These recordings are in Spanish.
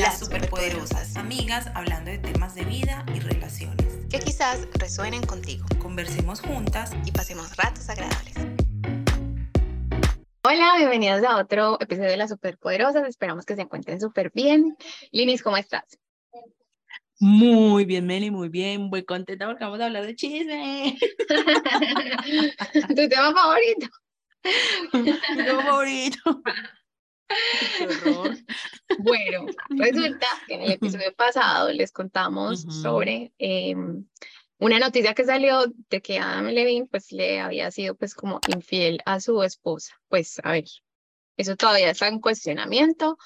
Las superpoderosas, amigas hablando de temas de vida y relaciones. Que quizás resuenen contigo. Conversemos juntas y pasemos ratos agradables. Hola, bienvenidos a otro episodio de Las Superpoderosas. Esperamos que se encuentren súper bien. Linis, ¿cómo estás? Muy bien, Meli, muy bien. Muy contenta porque vamos a hablar de chisme. ¿Tu tema favorito? Mi tema favorito. Bueno, resulta que en el episodio pasado les contamos sobre em, una noticia que salió de que Adam Levine pues le había sido pues como infiel a su esposa. Pues a ver, eso todavía está en cuestionamiento,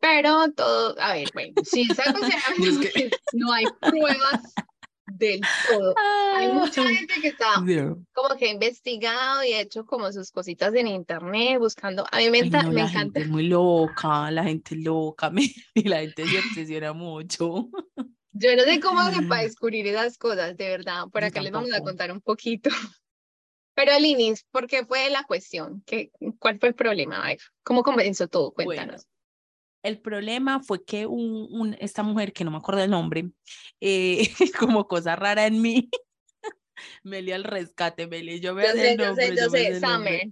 pero todo, a ver, bueno, si está en cuestionamiento, no hay pruebas del todo. Hay ah. mucha gente que está como que ha investigado y ha hecho como sus cositas en internet buscando. A mí me, encanta. la Gente es muy loca, la gente loca, y la gente se obsesiona mucho. Yo no sé cómo hace para descubrir esas cosas, de verdad. Por acá les vamos a contar un poquito. Pero Linis, ¿por qué fue la cuestión? ¿Qué, ¿Cuál fue el problema? ¿cómo comenzó todo? Cuéntanos. El problema fue que un, esta mujer, que no me acuerdo el nombre, eh, como cosa rara en mí, me al rescate, me yo veo el nombre. Yo sé, yo sé, Summer.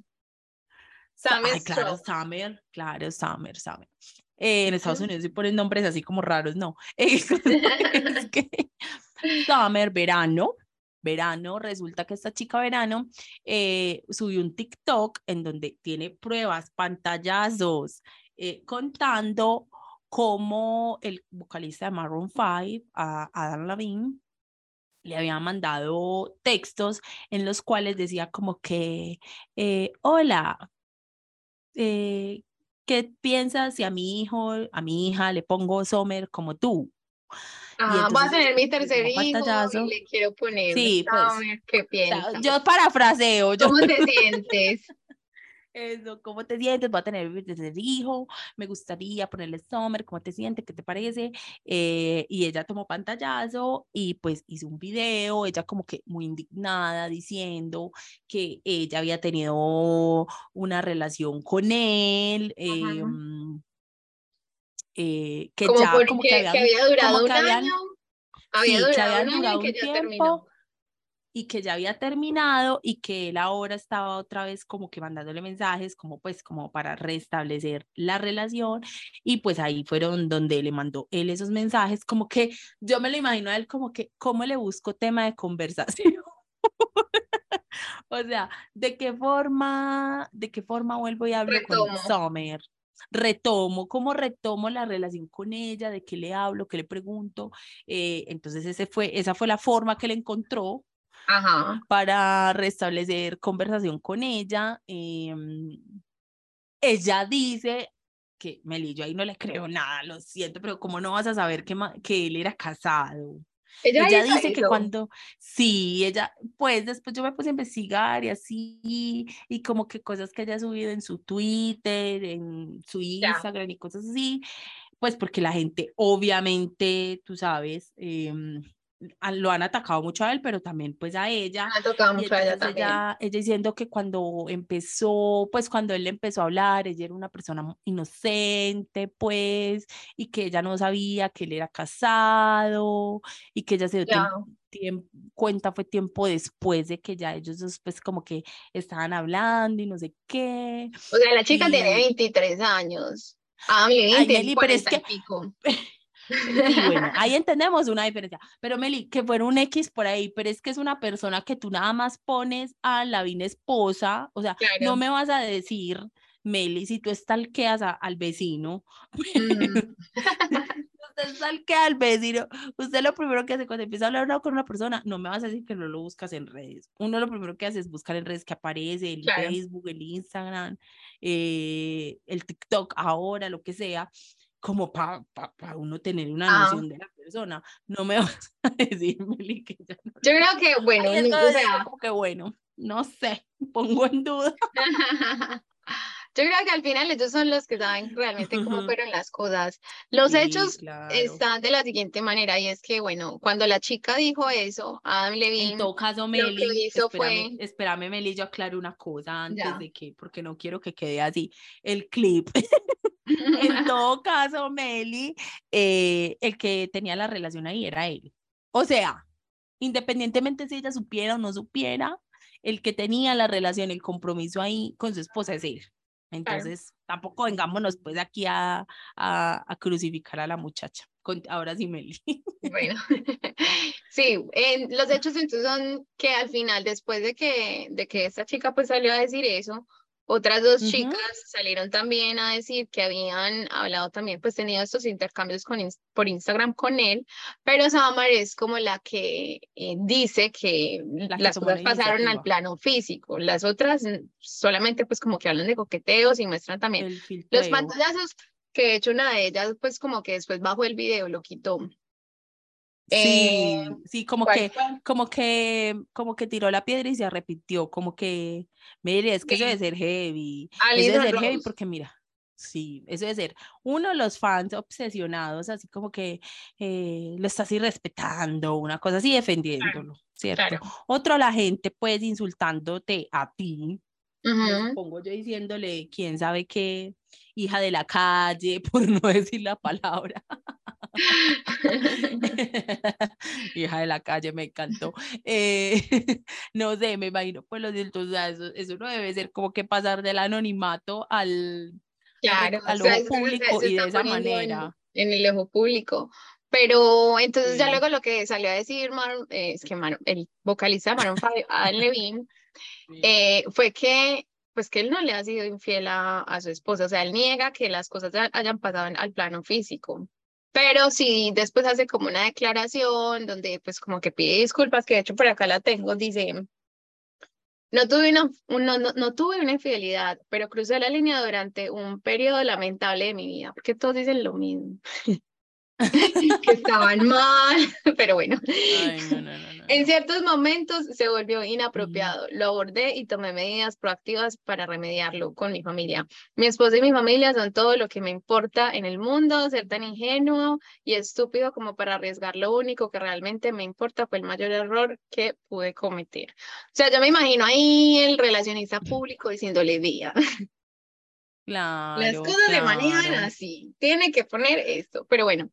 Summer claro, Summer, claro, Summer, Summer. Eh, en Estados Unidos sí ponen nombres así como raros, no. es que Summer, verano, verano, resulta que esta chica verano eh, subió un TikTok en donde tiene pruebas, pantallazos, eh, contando cómo el vocalista de Maroon 5, a Adam Levine, le había mandado textos en los cuales decía como que, eh, hola, eh, ¿qué piensas si a mi hijo, a mi hija le pongo Sommer como tú? Ah, voy a tener mi tercer hijo y le quiero poner sí, pues, ¿qué piensas? Yo parafraseo. Yo... ¿Cómo te sientes? Eso, ¿cómo te sientes? Voy a tener desde hijo, me gustaría ponerle Summer, ¿cómo te sientes? ¿Qué te parece? Eh, y ella tomó pantallazo y pues hizo un video, ella como que muy indignada diciendo que ella había tenido una relación con él. Em, eh, que ya como que había, durado un año. Había durado un año que ya terminó y que ya había terminado y que él ahora estaba otra vez como que mandándole mensajes como pues como para restablecer la relación y pues ahí fueron donde le mandó él esos mensajes como que yo me lo imagino a él como que cómo le busco tema de conversación o sea de qué forma de qué forma vuelvo y hablo con Summer retomo, cómo retomo la relación con ella, de qué le hablo, qué le pregunto. Eh, entonces ese fue, esa fue la forma que él encontró para restablecer conversación con ella. Em, ella dice que Meli, yo ahí no le creo nada, lo siento, pero ¿cómo no vas a saber que, que él era casado? Ella, dice que cuando, sí, ella, pues después yo me puse a investigar y así, y como que cosas que haya subido en su Twitter, en su Instagram y cosas así, pues porque la gente, obviamente, tú sabes, eh, lo han atacado mucho a él, pero también pues a ella. Ha tocado mucho a ella también. Ella, diciendo que cuando empezó, pues cuando él empezó a hablar, ella era una persona inocente, pues, y que ella no sabía que él era casado, y que ella se dio cuenta fue tiempo después de que ya ellos pues como que estaban hablando y no sé qué. O sea, la chica tiene 23 años. Ah, mi pero es que... Y bueno, ahí entendemos una diferencia. Pero Meli, que fuera un X por ahí, pero es que es una persona que tú nada más pones a la bien esposa, o sea, no me vas a decir, Meli, si tú estalqueas al vecino, mm. usted al vecino, usted lo primero que hace cuando empieza a hablar con una persona, no me vas a decir que no lo buscas en redes. Uno lo primero que hace es buscar en redes que aparece, el Facebook, el Instagram, eh, el TikTok ahora, lo que sea como para pa, uno tener una ah. noción de la persona. No me vas a decir, Meli, que ya no. Yo creo que, bueno, o sea, como que bueno, no sé, pongo en duda. Yo creo que al final ellos son los que saben realmente cómo fueron las cosas. Los hechos están de la siguiente manera y es que, bueno, cuando la chica dijo eso, Adam Levine, en todo caso, Meli, lo que hizo espérame, fue... Espérame, Meli, yo aclaro una cosa antes de que, porque no quiero que quede así, el clip en todo caso, Meli, eh, el que tenía la relación ahí era él. O sea, independientemente si ella supiera o no supiera, el que tenía la relación, el compromiso ahí con su esposa es él. Entonces, tampoco vengámonos pues aquí a, a, crucificar a la muchacha. ahora sí, Meli. Bueno, sí, los hechos entonces son que al final, después de que, de que esta chica pues salió a decir eso, otras dos chicas salieron también a decir que habían hablado también, pues tenido estos intercambios con, por Instagram con él, pero Samar es como la que eh, dice que las cosas pasaron al plano físico, las otras solamente pues como que hablan de coqueteos y muestran también los pantallazos, que de hecho una de ellas pues como que después bajo el video lo quitó. Sí, eh, sí, como que, como que, como que tiró la piedra y se repitió, como que, mire, es que eso debe ser heavy, eso debe ser heavy porque mira, sí, eso debe ser, uno, los fans obsesionados, así como que eh, lo estás irrespetando, una cosa así, defendiéndolo, ¿cierto? Otro, la gente, pues, insultándote a ti, pongo yo diciéndole, quién sabe qué, hija de la calle, por no decir la palabra. Hija de la calle, me encantó. Eh, no sé, me imagino, pues los entonces eso, no debe ser como que pasar del anonimato al, claro, al ojo público y de esa manera. En, el ojo público. Pero entonces ya luego lo que salió a decir eh, es que el vocalista Maroon 5, Adam Levine, eh, fue que pues que él no le ha sido infiel a, a, su esposa, o sea, él niega que las cosas hayan pasado al plano físico. Pero sí, después hace como una declaración donde pues como que pide disculpas, que de hecho por acá la tengo, dice, no tuve una, no, no, tuve una infidelidad, pero crucé la línea durante un periodo lamentable de mi vida, porque todos dicen lo mismo. que estaban mal, pero bueno. en ciertos momentos se volvió inapropiado. Lo abordé y tomé medidas proactivas para remediarlo con mi familia. Mi esposa y mi familia son todo lo que me importa en el mundo. Ser tan ingenuo y estúpido como para arriesgar lo único que realmente me importa fue el mayor error que pude cometer. O sea, yo me imagino ahí el relacionista público diciéndole día. Claro, Las cosas de manejan así. Tiene que poner esto. Pero bueno.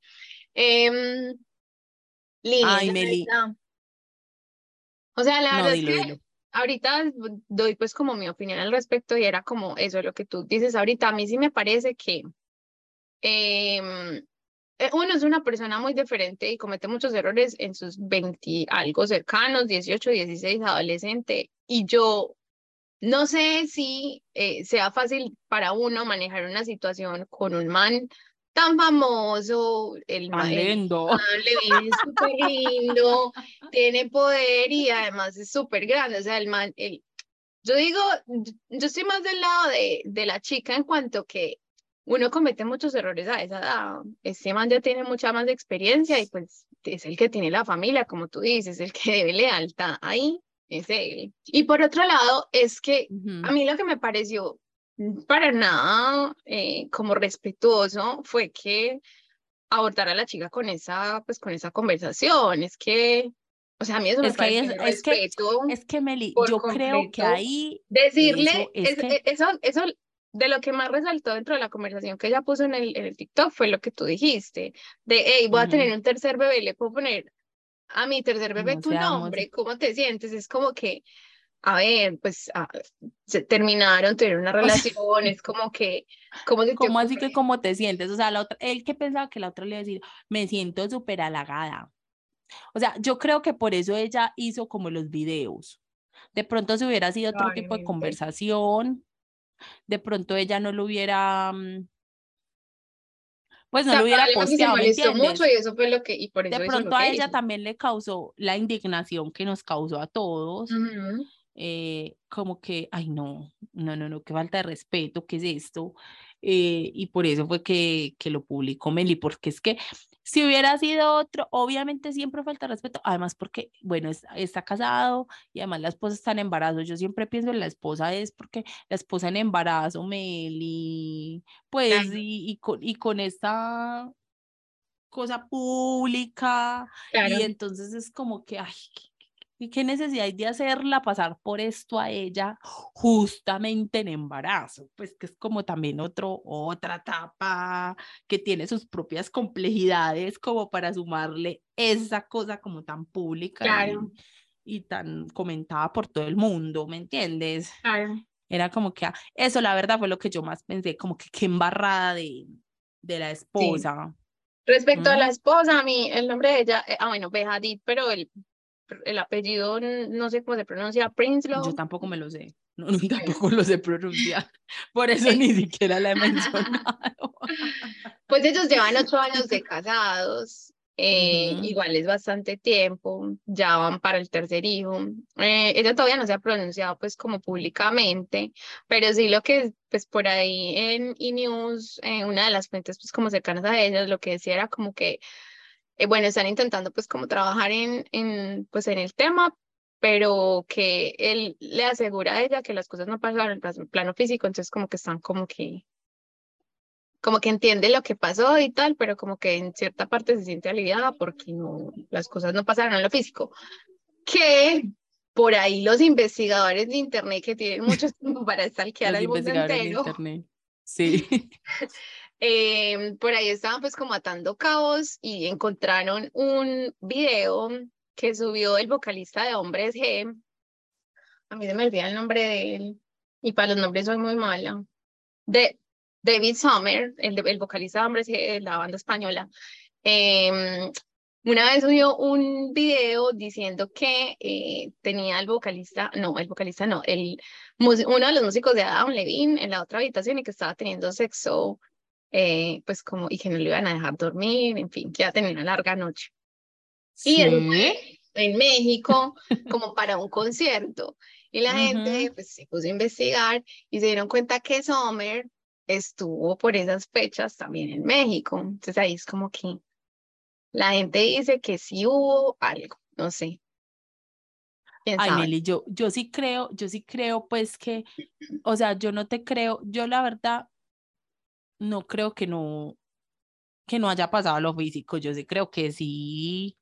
Eh, Ay, Meli. O sea, la verdad es que ahorita doy pues como mi opinión al respecto y era como eso, lo que tú dices ahorita. A mí sí me parece que em, eh, uno es una persona muy diferente y comete muchos errores en sus 20 algo cercanos, 18, 16, adolescente. Y yo no sé si eh, sea fácil para uno manejar una situación con un man tan famoso, el man lindo. es súper lindo, tiene poder y además es súper grande. O sea, el man, el, yo digo, yo estoy más del lado de, de la chica en cuanto que uno comete muchos errores a esa edad. Este man ya tiene mucha más experiencia y pues es el que tiene la familia, como tú dices, el que debe lealtad ahí es él. Y por otro lado, es que a mí lo que me pareció para nada eh, como respetuoso fue que abordara a la chica con esa, pues con esa conversación. Es que, o sea, a mí eso me parece es, respeto. Que, es que, Meli, yo creo que ahí... Decirle, eso, eso, de lo que más resaltó dentro de la conversación que ella puso en el, en el TikTok fue lo que tú dijiste, de, hey, voy a tener un tercer bebé, le puedo poner a mi tercer bebé tu nombre, ¿cómo te sientes? Es como que, a ver, pues ah, se terminaron, tuvieron una relación, es como que, ¿cómo, ¿Cómo así que cómo te sientes? O sea, la otra, él que pensaba que la otra le iba a decir, me siento súper halagada. O sea, yo creo que por eso ella hizo como los videos. De pronto si hubiera sido otro tipo de conversación, de pronto ella no lo hubiera mm, pues no lo hubiera posteado, ¿me mucho y eso fue lo que, y por eso De pronto a ella también le causó la indignación que nos causó a todos, eh, como que, ay no, no, no, no, qué falta de respeto, ¿qué es esto? Eh, y por eso fue que, que lo publicó Meli, porque es que si hubiera sido otro, obviamente siempre falta respeto, además porque, bueno, está, casado y además la esposa está en embarazo. Yo siempre pienso en la esposa es porque la esposa en embarazo, Meli, pues, y, y, con, y con esta cosa pública, y entonces es como que, ay, ¿Y qué necesidad hay de hacerla pasar por esto a ella justamente en embarazo? Pues que es como también otro, otra etapa que tiene sus propias complejidades como para sumarle esa cosa como tan pública y, tan comentada por todo el mundo, ¿me entiendes? Claro. Era como que ah, eso la verdad fue lo que yo más pensé, como que qué embarrada de, de la esposa. Respecto a la esposa, a mí el nombre de ella, eh, ah bueno, Behadid, pero el el apellido no sé cómo se pronuncia, Prinsloo. Yo tampoco me lo sé, no, tampoco lo sé pronunciar, por eso ni siquiera la he mencionado. Pues ellos llevan ocho años de casados, eh, igual es bastante tiempo, ya van para el tercer hijo. Eh, ella todavía no se ha pronunciado pues como públicamente, pero sí lo que pues por ahí en E-News, eh, una de las fuentes pues como cercanas a ellas, lo que decía era como que eh, bueno, están intentando pues como trabajar en, en, pues en el tema, pero que él le asegura a ella que las cosas no pasaron en el plano físico, entonces como que están como que, como que entiende lo que pasó y tal, pero como que en cierta parte se siente aliviada porque no, las cosas no pasaron en lo físico. Que por ahí los investigadores de internet que tienen mucho tiempo para stalkear al mundo entero. Sí. Em, por ahí estaban pues como atando cabos y encontraron un video que subió el vocalista de Hombres G. A mí se me olvida el nombre de él y para los nombres soy muy mala. De David Sommer, el, vocalista de Hombres G de la banda española. Eh, una vez subió un video diciendo que eh, tenía el vocalista, no, el vocalista no, el, uno de los músicos de Adam Levine en la otra habitación y que estaba teniendo sexo eh, pues como, y que no le iban a dejar dormir, en fin, que iba a tener una larga noche. Y en México como para un concierto. Y la gente pues se puso a investigar y se dieron cuenta que Sommer estuvo por esas fechas también en México. Entonces ahí es como que la gente dice que sí hubo algo, no sé. Ay, Meli, yo, yo sí creo, yo sí creo pues que, o sea, yo no te creo, yo la verdad no creo que no, que no haya pasado lo físico, yo sí creo que sí.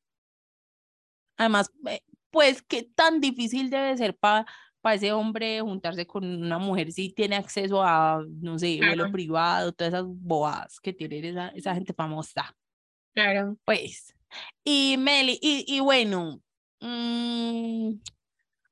Además, eh, pues qué tan difícil debe ser para para ese hombre juntarse con una mujer si tiene acceso a, no sé, vuelo privado, todas esas boas que tiene esa, esa gente famosa. Claro. Pues, y Meli, y, y bueno, mm,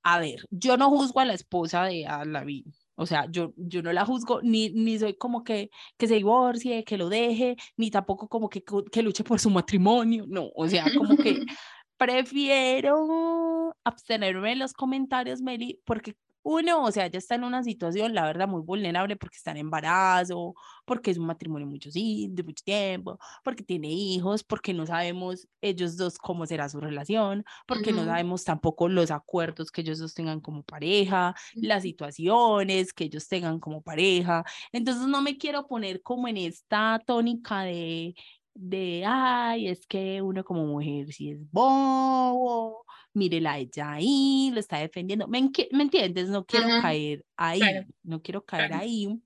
a ver, yo no juzgo a la esposa de Alaví, o sea, yo, yo no la juzgo, ni, ni soy como que, que se divorcie, que lo deje, ni tampoco como que, que luche por su matrimonio, no, o sea, como que prefiero abstenerme en los comentarios, Meli, porque uno, o sea, ya está en una situación, la verdad, muy vulnerable porque está en embarazo, porque es un matrimonio mucho, sí, de mucho tiempo, porque tiene hijos, porque no sabemos ellos dos cómo será su relación, porque no sabemos tampoco los acuerdos que ellos dos tengan como pareja, las situaciones que ellos tengan como pareja. Entonces no me quiero poner como en esta tónica de de, ay, es que uno como mujer si es bobo, mírela ella ahí, lo está defendiendo. ¿Me, ¿me entiendes? No quiero caer ahí, no quiero caer ahí.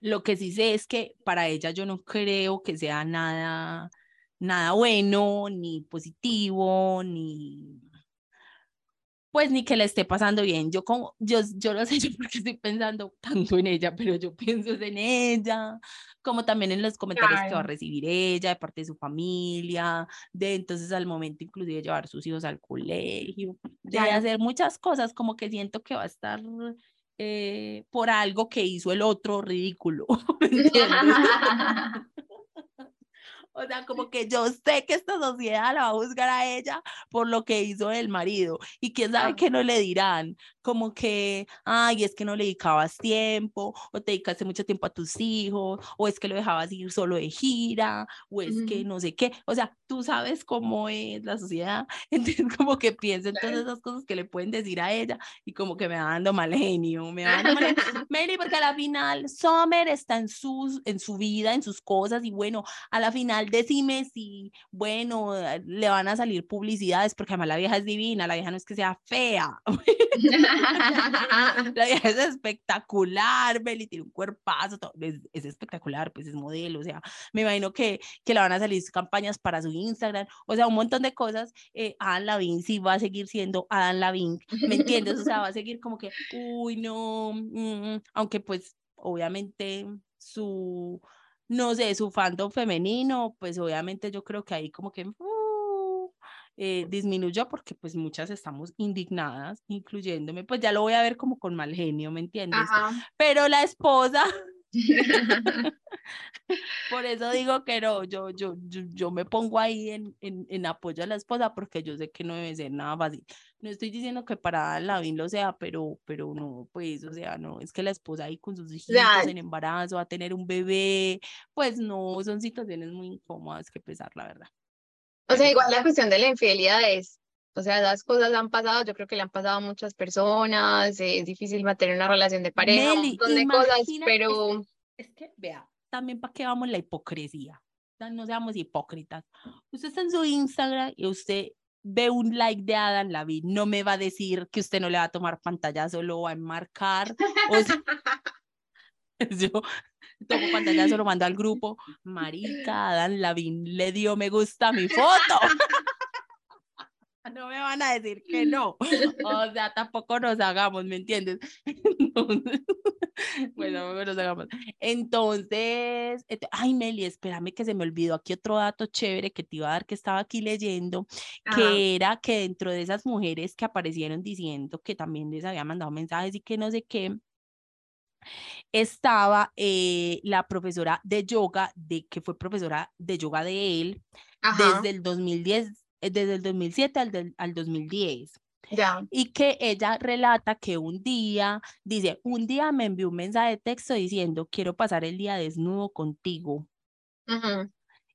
Lo que sí sé es que para ella yo no creo que sea nada, nada bueno, ni positivo, ni pues ni que le esté pasando bien. Yo como, yo, yo lo sé yo porque estoy pensando tanto en ella, pero yo pienso en ella, como también en los comentarios que va a recibir ella de parte de su familia, de entonces al momento inclusive llevar sus hijos al colegio, de hacer muchas cosas, como que siento que va a estar eh, por algo que hizo el otro ridículo. O sea, como que yo sé que esta sociedad la va a juzgar a ella por lo que hizo el marido. Y quién sabe qué no le dirán. Como que, ay, es que no le dedicabas tiempo, o te dedicaste mucho tiempo a tus hijos, o es que lo dejabas ir solo de gira, o es que no sé qué. O sea, tú sabes cómo es la sociedad. Entonces, como que pienso en todas esas cosas que le pueden decir a ella y como que me va dando mal genio. Me va dando mal genio. Mary, porque a la final, Summer está en, sus, en su vida, en sus cosas, y bueno, a la final decime si, bueno, le van a salir publicidades, porque además la vieja es divina, la vieja no es que sea fea. la vieja es espectacular, Beli tiene un cuerpazo, es, es, espectacular, pues es modelo, o sea, me imagino que, que le van a salir campañas para su Instagram, o sea, un montón de cosas. Eh, Lavín sí va a seguir siendo Adam Lavín, ¿me entiendes? O sea, va a seguir como que, uy, no, mm, mm", aunque pues obviamente su, no sé, su fandom femenino, pues obviamente yo creo que ahí como que uh, eh, disminuyó porque pues muchas estamos indignadas, incluyéndome, pues ya lo voy a ver como con mal genio, ¿me entiendes? Pero la esposa... Por eso digo que no, yo, yo, yo, me pongo ahí en, en, en, apoyo a la esposa porque yo sé que no debe ser nada fácil. No estoy diciendo que para Lavín lo sea, pero, pero no, pues, o sea, no, es que la esposa ahí con sus hijos en embarazo, va a tener un bebé, pues no, son situaciones muy incómodas que pesar, la verdad. O sea, igual la cuestión de la infidelidad es, o sea, las cosas han pasado, yo creo que le han pasado a muchas personas, es difícil mantener una relación de pareja, un montón de cosas, pero... es que, vea, también para qué vamos la hipocresía. No seamos hipócritas. Usted está en su Instagram y usted ve un like de Adam Lavid, no me va a decir que usted no le va a tomar pantallazo, lo va a enmarcar. O sea, yo tomo pantallazo, lo mando al grupo. Marica, Adam Lavín le dio me gusta a mi foto. no me van a decir que no. O sea, tampoco nos hagamos, ¿me entiendes? bueno, no nos hagamos. Entonces, ay, Meli, espérame que se me olvidó aquí otro dato chévere que te iba a dar que estaba aquí leyendo, que era que dentro de esas mujeres que aparecieron diciendo que también les había mandado mensajes y que no sé qué, estaba eh, la profesora de yoga, de, que fue profesora de yoga de él desde el 2010 eh, desde el 2007 al, al 2010. Ya. Y que ella relata que un día, dice, un día me envió un mensaje de texto diciendo, quiero pasar el día desnudo contigo.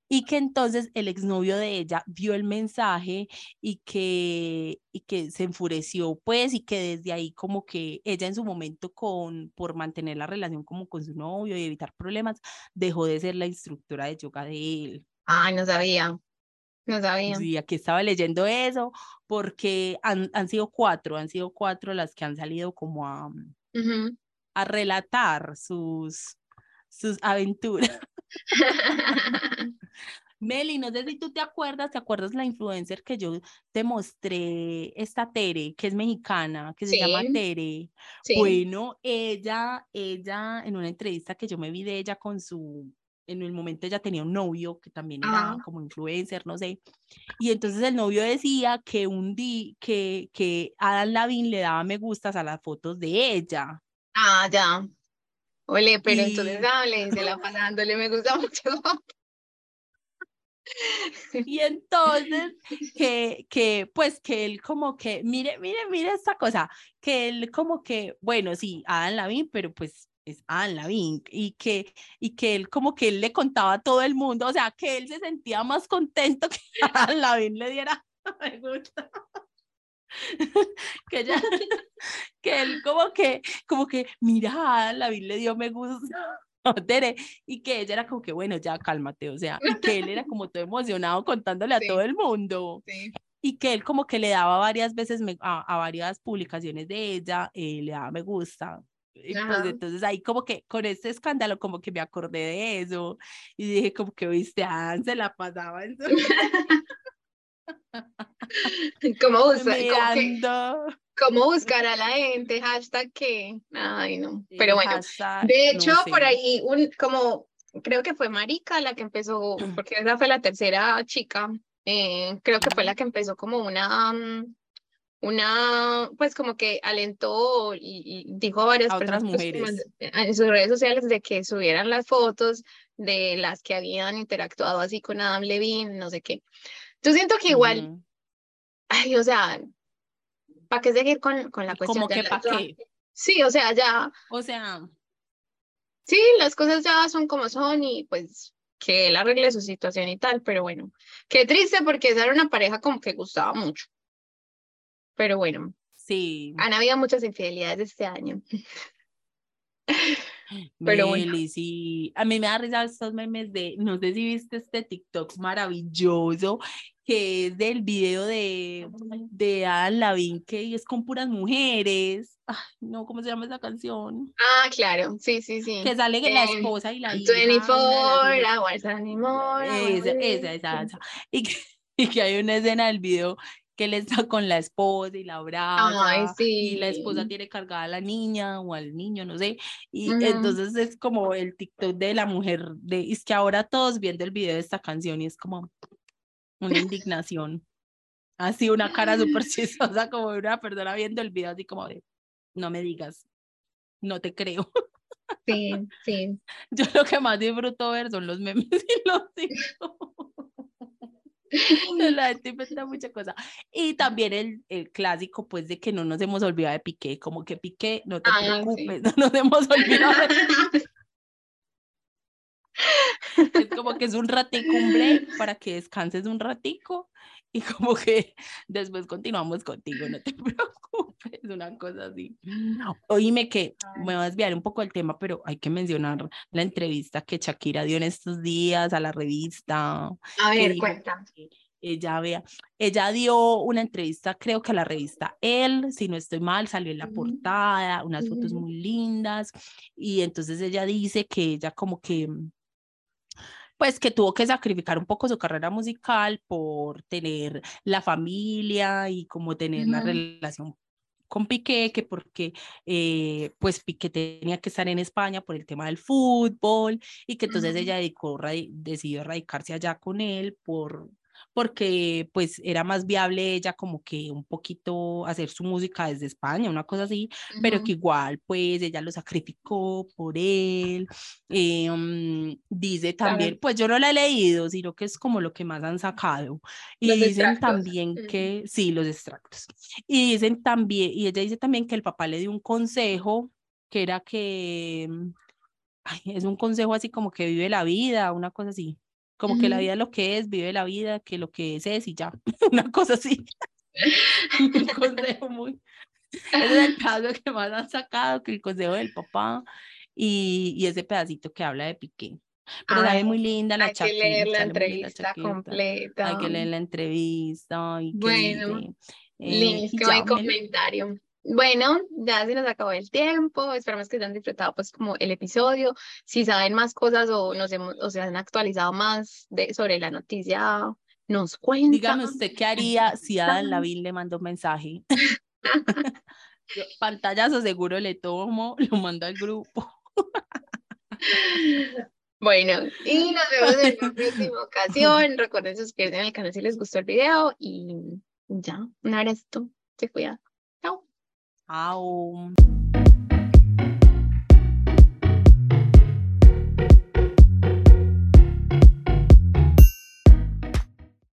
Y que entonces el exnovio de ella vio el mensaje y que, y que se enfureció, pues, y que desde ahí como que ella en su momento con, por mantener la relación como con su novio y evitar problemas, dejó de ser la instructora de yoga de él. Ay, no sabía. No sabía. Sí, aquí estaba leyendo eso, porque han, han, sido cuatro, han sido cuatro las que han salido como a, a relatar sus, sus aventuras. Meli, no sé si tú te acuerdas, ¿te acuerdas la influencer que yo te mostré, esta Tere, que es mexicana, que se llama Tere? Bueno, ella, ella, en una entrevista que yo me vi de ella con su, en el momento ella tenía un novio que también era como influencer, no sé. Y entonces el novio decía que un día, que, que Adam Lavin le daba me gustas a las fotos de ella. Ah, ya. Ole, pero entonces hable, se la pasándole me gusta mucho. Y entonces, que, que, pues que él como que, mire, mire, mire esta cosa, que él como que, bueno, sí, Adam Lavin, pero pues es Alan Lavín y que, y que él como que él le contaba a todo el mundo, o sea, que él se sentía más contento que Alan Lavín le diera me gusta. que ella, que él como que, como que, mira, Lavín le dio me gusta. y que ella era como que, bueno, ya cálmate, o sea, y que él era como todo emocionado contándole a todo el mundo. Y que él como que le daba varias veces a, varias publicaciones de ella, eh, le daba me gusta, y pues entonces ahí como que con este escándalo como que me acordé de eso y dije como que viste, ah, se la pasaba en su... ¿Cómo, buscar, ¿Cómo buscar a la gente? Hashtag qué. Ay, no. Pero bueno, de hecho, por ahí, un, como creo que fue Marica la que empezó, porque esa fue la tercera chica, eh, creo que fue la que empezó como una, mm, una, pues como que alentó y, dijo a varias otras pues, mujeres en sus redes sociales de que subieran las fotos de las que habían interactuado así con Adam Levine, no sé qué. Yo siento que igual, ay, o sea, ¿para qué seguir con, con la cuestión? Como que para qué. Sí, o sea, ya. O sea. Sí, las cosas ya son como son y pues que él arregle su situación y tal, pero bueno, qué triste porque esa era una pareja como que gustaba mucho. Pero bueno. Sí. Han habido muchas infidelidades este año. Pero bueno. sí. A mí me da risa estos memes de, no sé si viste este TikTok maravilloso que es del video de, de Adam Lavín, que es con puras mujeres. Ay, no, ¿cómo se llama esa canción? Ah, claro, sí, sí, sí. Que sale que la esposa y la hija. 24 hours anymore. Esa, esa, esa, esa. Y que, y que hay una escena del video que él está con la esposa y la abraza Ay, sí. y la esposa tiene cargada a la niña o al niño, no sé, y entonces es como el TikTok de la mujer, de, es que ahora todos viendo el video de esta canción y es como una indignación, así una cara súper chistosa como de una persona viendo el video así como de, no me digas, no te creo. Sí, sí. Yo lo que más disfruto ver son los memes y los la gente inventa mucha cosa. Y también el, el, clásico, pues, de que no nos hemos olvidado de Piqué, como que Piqué, no te Ah, preocupes, no nos hemos olvidado de Es como que es un ratico, un break para que descanses un ratico y como que después continuamos contigo, no te preocupes, una cosa así. Oíme que me voy a desviar un poco del tema, pero hay que mencionar la entrevista que Shakira dio en estos días a la revista. A ver, que Ella, vea, ella dio una entrevista, creo que a la revista Elle, si no estoy mal, salió en la portada, unas fotos muy lindas, y entonces ella dice que ella como que, pues que tuvo que sacrificar un poco su carrera musical por tener la familia y como tener la relación con Piqué, que porque eh, pues Piqué tenía que estar en España por el tema del fútbol y que entonces ella dedicó, decidió radicarse allá con él por porque pues era más viable ella como que un poquito hacer su música desde España, una cosa así, pero que igual pues ella lo sacrificó por él. eh, mm, dice también, Claro. pues yo no la he leído, sino que es como lo que más han sacado. Y Los dicen extractos. también que, sí, los extractos. Y dicen también, y ella dice también que el papá le dio un consejo, que era que, ay, es un consejo así como que vive la vida, una cosa así. Como que la vida es lo que es, vive la vida, que lo que es es y ya, una cosa así. Un consejo muy, ese es el caso que más han sacado, que el consejo del papá y, y ese pedacito que habla de Piqué. Pero Ay, sale muy linda la Hay que leer la chaqueta, entrevista chaqueta. completa. Hay que leer la entrevista y que Bueno, dice, eh, Liz, y ya, buen comentario. Bueno, ya se nos acabó el tiempo. Esperamos que hayan disfrutado pues como el episodio. Si saben más cosas o nos hemos, o se han actualizado más de, sobre la noticia, nos cuentan. Dígame usted qué haría si Adam Lavín le mandó un mensaje. Yo, Pantallazo seguro le tomo, lo mando al grupo. Bueno, y nos vemos en una próxima ocasión. Recuerden suscribirse al canal si les gustó el video y ya, un abrazo. Se cuidan. Ciao.